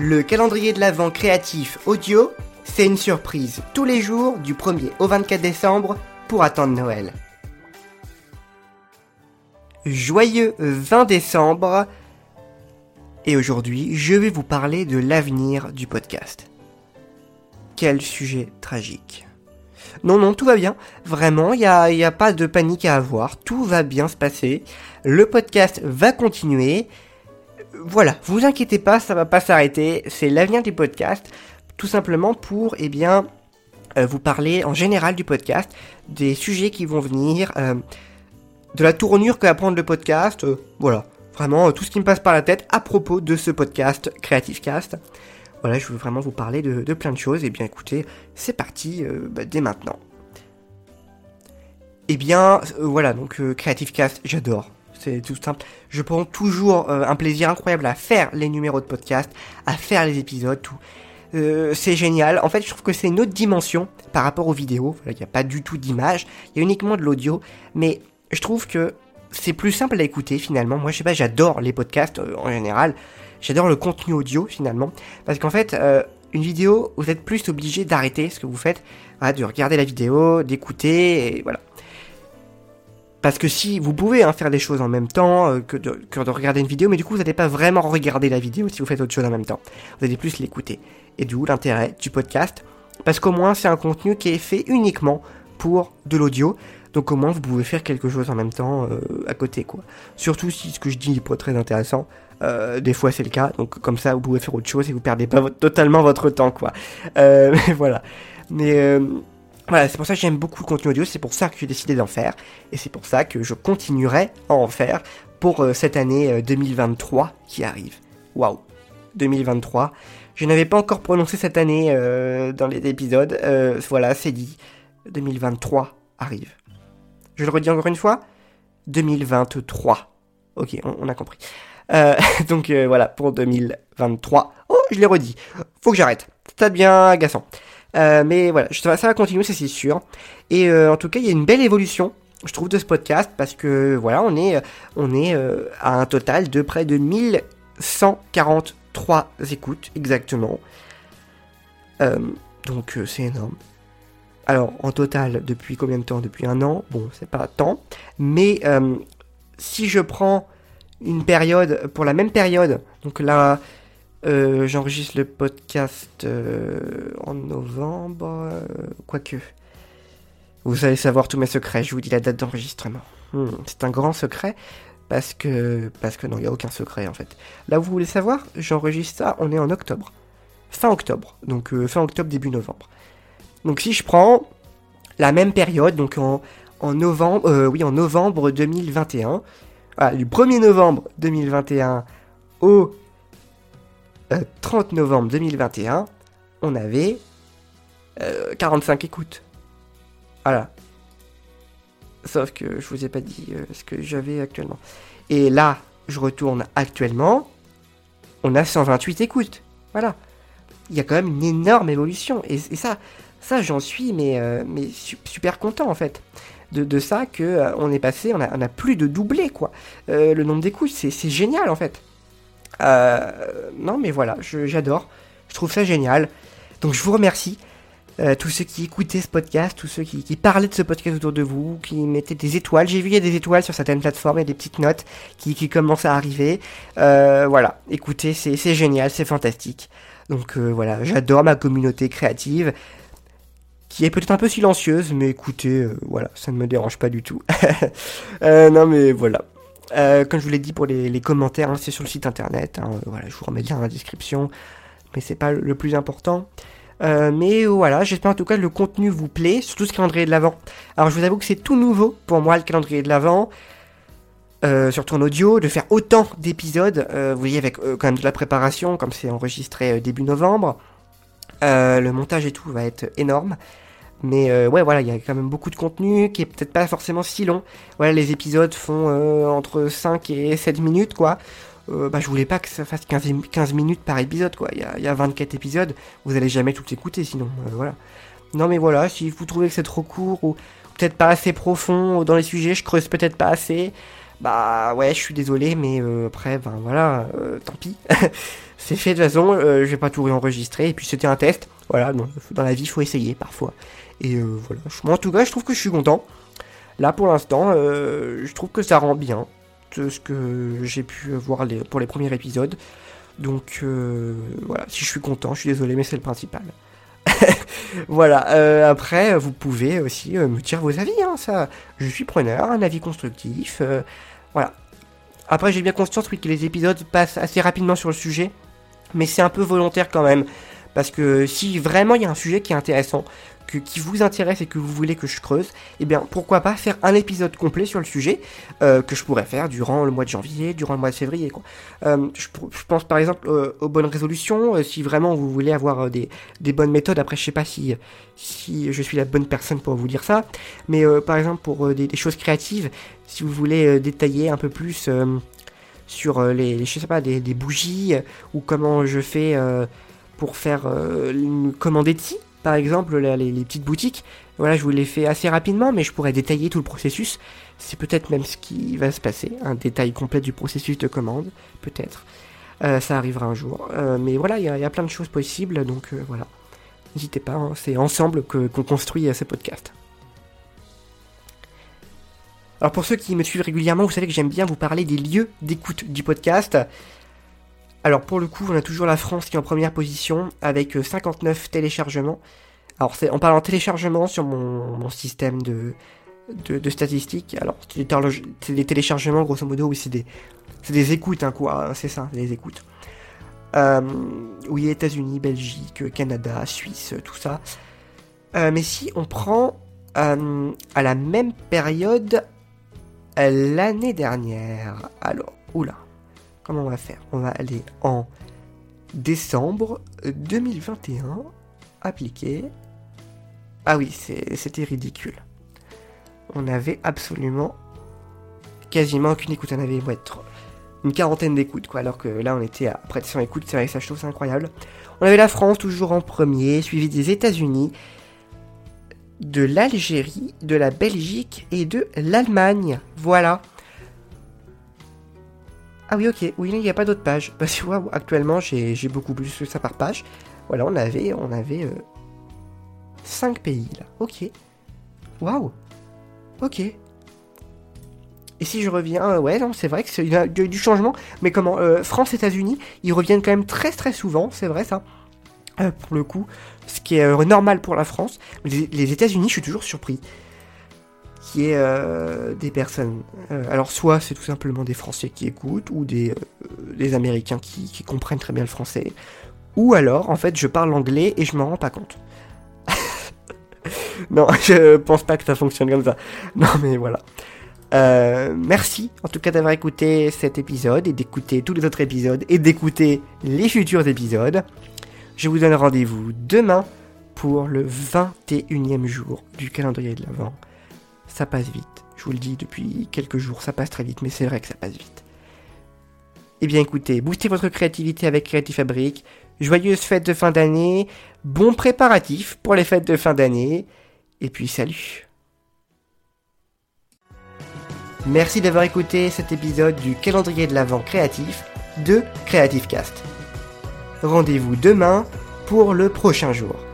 Le calendrier de l'Avent créatif audio, c'est une surprise tous les jours du 1er au 24 décembre pour attendre Noël. Joyeux 20 décembre et aujourd'hui je vais vous parler de l'avenir du podcast. Quel sujet tragique. Non, non, tout va bien. Vraiment, il n'y a, pas de panique à avoir. Tout va bien se passer. Le podcast va continuer voilà, vous inquiétez pas, ça va pas s'arrêter. C'est l'avenir du podcast, tout simplement pour, eh bien, euh, vous parler en général du podcast, des sujets qui vont venir, euh, de la tournure que va prendre le podcast, euh, voilà, vraiment tout ce qui me passe par la tête à propos de ce podcast Creative Cast. Voilà, je veux vraiment vous parler de, plein de choses. Et eh bien, écoutez, c'est parti bah, dès maintenant. Et eh bien, voilà, donc Creative Cast, j'adore c'est tout simple. Je prends toujours euh, un plaisir incroyable à faire les numéros de podcast, à faire les épisodes, tout. Euh, c'est génial. En fait, je trouve que c'est une autre dimension par rapport aux vidéos. Il n'y a pas du tout d'image, il y a uniquement de l'audio. Mais je trouve que c'est plus simple à écouter finalement. Moi, je sais pas, j'adore les podcasts euh, en général. J'adore le contenu audio finalement. Parce qu'en fait, une vidéo, vous êtes plus obligé d'arrêter ce que vous faites, de regarder la vidéo, d'écouter, et voilà. Parce que si vous pouvez hein, faire des choses en même temps euh, que, de, regarder une vidéo, mais du coup vous n'allez pas vraiment regarder la vidéo si vous faites autre chose en même temps. Vous allez plus l'écouter. Et d'où l'intérêt du podcast, parce qu'au moins c'est un contenu qui est fait uniquement pour de l'audio. Donc au moins vous pouvez faire quelque chose en même temps euh, à côté quoi. Surtout si ce que je dis n'est pas très intéressant. Euh, des fois c'est le cas, donc comme ça vous pouvez faire autre chose et vous perdez pas totalement votre temps quoi. voilà. Mais voilà, c'est pour ça que j'aime beaucoup le contenu audio, c'est pour ça que j'ai décidé d'en faire, et c'est pour ça que je continuerai à en faire pour euh, cette année 2023 euh, qui arrive. Waouh 2023. Je n'avais pas encore prononcé cette année euh, dans les épisodes, voilà, c'est dit. 2023 arrive. Je le redis encore une fois 2023. Ok, on, a compris. donc voilà, pour 2023. Oh, je l'ai redit. Faut que j'arrête. Ça devient agaçant. Euh, mais voilà, ça va, continuer, c'est sûr. Et euh, en tout cas, il y a une belle évolution, je trouve, de ce podcast parce que voilà, on est, on est euh, à un total de près de 1143 écoutes exactement. donc c'est énorme. Alors en total, depuis combien de temps? Depuis un an? Bon, c'est pas tant. Mais si je prends une période, pour la même période, donc là, euh, j'enregistre le podcast euh, en novembre, euh, quoique. Vous allez savoir tous mes secrets, je vous dis la date d'enregistrement. Hmm, c'est un grand secret, parce que... Parce que non, il n'y a aucun secret en fait. Là, vous voulez savoir, j'enregistre ça, on est en octobre. Fin octobre, donc fin octobre, début novembre. Donc si je prends la même période, donc en, en novembre, oui, en novembre 2021, voilà, du 1er novembre 2021 au 30 euh, novembre 2021, on avait 45 euh, écoutes. Voilà. Sauf que je vous ai pas dit euh, ce que j'avais actuellement. Et là, je retourne actuellement, on a 128 écoutes. Voilà. Il y a quand même une énorme évolution. Et, ça, ça j'en suis mais, super content en fait. De, ça que on est passé, on a, on a, plus de doublé quoi. le nombre d'écoutes, c'est génial en fait. Euh, non, mais voilà, j'adore. Je, trouve ça génial. Donc je vous remercie. Euh, tous ceux qui écoutaient ce podcast, tous ceux qui, parlaient de ce podcast autour de vous, qui mettaient des étoiles. J'ai vu il y a des étoiles sur certaines plateformes, il y a des petites notes qui, commencent à arriver. Euh, voilà, écoutez, c'est génial, c'est fantastique. Donc voilà, j'adore ma communauté créative, qui est peut-être un peu silencieuse, mais écoutez, voilà, ça ne me dérange pas du tout. non mais voilà, euh, comme je vous l'ai dit pour les, commentaires, hein, c'est sur le site internet. Hein, voilà, je vous remets bien dans la description, mais c'est pas le plus important. Euh, mais voilà, j'espère en tout cas que le contenu vous plaît, surtout ce calendrier de l'avant. Alors je vous avoue que c'est tout nouveau pour moi le calendrier de l'avant, euh, surtout en audio, de faire autant d'épisodes. vous voyez avec quand même de la préparation, comme c'est enregistré début novembre. le montage et tout va être énorme. Mais euh, ouais, voilà, il y a quand même beaucoup de contenu qui est peut-être pas forcément si long. Voilà, les épisodes font euh, entre 5 et 7 minutes, quoi. Euh, bah, je voulais pas que ça fasse 15, 15 minutes par épisode, quoi. Il y a, y a, 24 épisodes, vous allez jamais tout écouter, sinon, voilà. Non, mais voilà, si vous trouvez que c'est trop court ou peut-être pas assez profond dans les sujets, je creuse peut-être pas assez, bah ouais, je suis désolé, mais après, ben voilà, tant pis. c'est fait de toute façon, je vais pas tout réenregistrer, et puis c'était un test. Voilà, dans la vie, il faut essayer parfois. Et voilà, moi en tout cas, je trouve que je suis content. Là, pour l'instant, je trouve que ça rend bien ce que j'ai pu voir pour les premiers épisodes. Donc voilà, si je suis content, je suis désolé, mais c'est le principal. voilà. Euh, après, vous pouvez aussi euh, me dire vos avis. Hein, ça, je suis preneur, un avis constructif. Euh, voilà. Après, j'ai bien conscience oui, que les épisodes passent assez rapidement sur le sujet, mais c'est un peu volontaire quand même. Parce que si vraiment il y a un sujet qui est intéressant, qui vous intéresse et que vous voulez que je creuse, eh bien pourquoi pas faire un épisode complet sur le sujet euh, que je pourrais faire durant le mois de janvier, durant le mois de février. Euh, je, pense par exemple euh, aux bonnes résolutions, si vraiment vous voulez avoir des, bonnes méthodes. Après, je sais pas si, je suis la bonne personne pour vous dire ça, mais par exemple pour des, choses créatives, si vous voulez détailler un peu plus sur les, je sais pas, des, bougies ou comment je fais pour faire une commande Etsy par exemple, les, petites boutiques, voilà, je vous l'ai fait assez rapidement, mais je pourrais détailler tout le processus. C'est peut-être même ce qui va se passer, un détail complet du processus de commande, peut-être. Euh, ça arrivera un jour. Euh, mais voilà, il y, a plein de choses possibles, donc euh, voilà. N'hésitez pas, hein, c'est ensemble qu'on construit ce podcast. Alors pour ceux qui me suivent régulièrement, vous savez que j'aime bien vous parler des lieux d'écoute du podcast. Alors pour le coup, on a toujours la France qui est en première position avec 59 euh, téléchargements. Alors c'est en parlant téléchargement sur mon, système de, statistiques. Alors c'est des téléchargements grosso modo, oui c'est des, des écoutes hein, quoi, hein, c'est ça, des écoutes. Euh, oui, États-Unis, Belgique, Canada, Suisse, tout ça. Euh, mais si on prend à la même période l'année dernière, alors, oula, Comment on va faire? On va aller en décembre 2021, appliquer. Ah oui, c'était ridicule. On avait absolument quasiment aucune écoute. On avait une quarantaine d'écoutes, quoi. Alors que là, on était à près de 100 écoutes. C'est vrai que ça, je trouve incroyable. On avait la France toujours en premier, suivi des États-Unis, de l'Algérie, de la Belgique et de l'Allemagne. Voilà. Ah oui, ok. Oui, il n'y a pas d'autres pages. Parce que actuellement, j'ai beaucoup plus que ça par page. Voilà, on avait, on avait 5 euh, pays là. Ok. Waouh. Ok. Et si je reviens, euh, ouais, non, c'est vrai que y a du changement. Mais comment euh, France, États-Unis, ils reviennent quand même très très souvent, c'est vrai ça. pour le coup, ce qui est normal pour la France. Mais les États-Unis, je suis toujours surpris qui est euh, des personnes. Euh, alors soit c'est tout simplement des Français qui écoutent ou des, euh, Américains qui, comprennent très bien le français, ou alors en fait je parle anglais et je m'en rends pas compte. non, je pense pas que ça fonctionne comme ça. Non mais voilà. merci en tout cas d'avoir écouté cet épisode et d'écouter tous les autres épisodes et d'écouter les futurs épisodes. Je vous donne rendez-vous demain pour le 21e jour du calendrier de l'Avent ça passe vite. Je vous le dis depuis quelques jours, ça passe très vite, mais c'est vrai que ça passe vite. Eh bien écoutez, boostez votre créativité avec Creative Fabric. Joyeuses fêtes de fin d'année, bons préparatifs pour les fêtes de fin d'année, et puis salut Merci d'avoir écouté cet épisode du calendrier de l'Avent créatif de Creative Cast. Rendez-vous demain pour le prochain jour.